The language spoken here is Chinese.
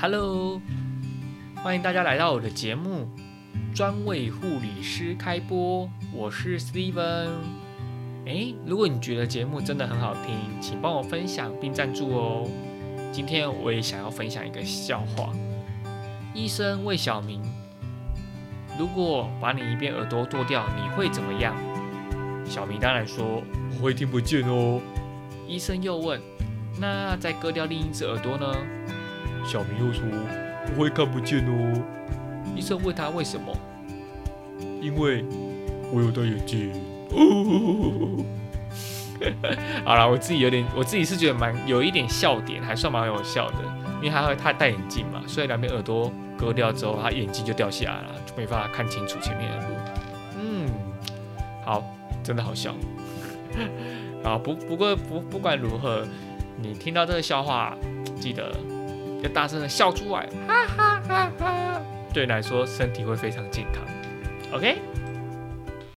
Hello，欢迎大家来到我的节目，专为护理师开播。我是 Steven。诶，如果你觉得节目真的很好听，请帮我分享并赞助哦。今天我也想要分享一个笑话。医生问小明：“如果把你一边耳朵剁掉，你会怎么样？”小明当然说：“我会听不见哦。”医生又问：“那再割掉另一只耳朵呢？”小明又说：“不会看不见哦。”医生问他为什么？因为我有戴眼镜。哦，好了，我自己有点，我自己是觉得蛮有一点笑点，还算蛮有笑的，因为他会他戴眼镜嘛，所以两边耳朵割掉之后，他眼镜就掉下来了，就没办法看清楚前面的路。嗯，好，真的好笑。啊，不不过不不管如何，你听到这个笑话，记得。要大声的笑出来，哈哈哈哈！对你来说，身体会非常健康。OK。